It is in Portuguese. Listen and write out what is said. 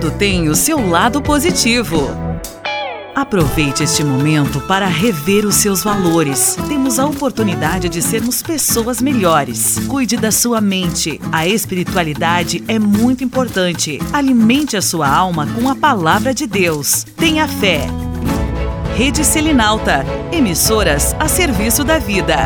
Tudo tem o seu lado positivo. Aproveite este momento para rever os seus valores. Temos a oportunidade de sermos pessoas melhores. Cuide da sua mente. A espiritualidade é muito importante. Alimente a sua alma com a palavra de Deus. Tenha fé. Rede Selinalta. Emissoras a serviço da vida.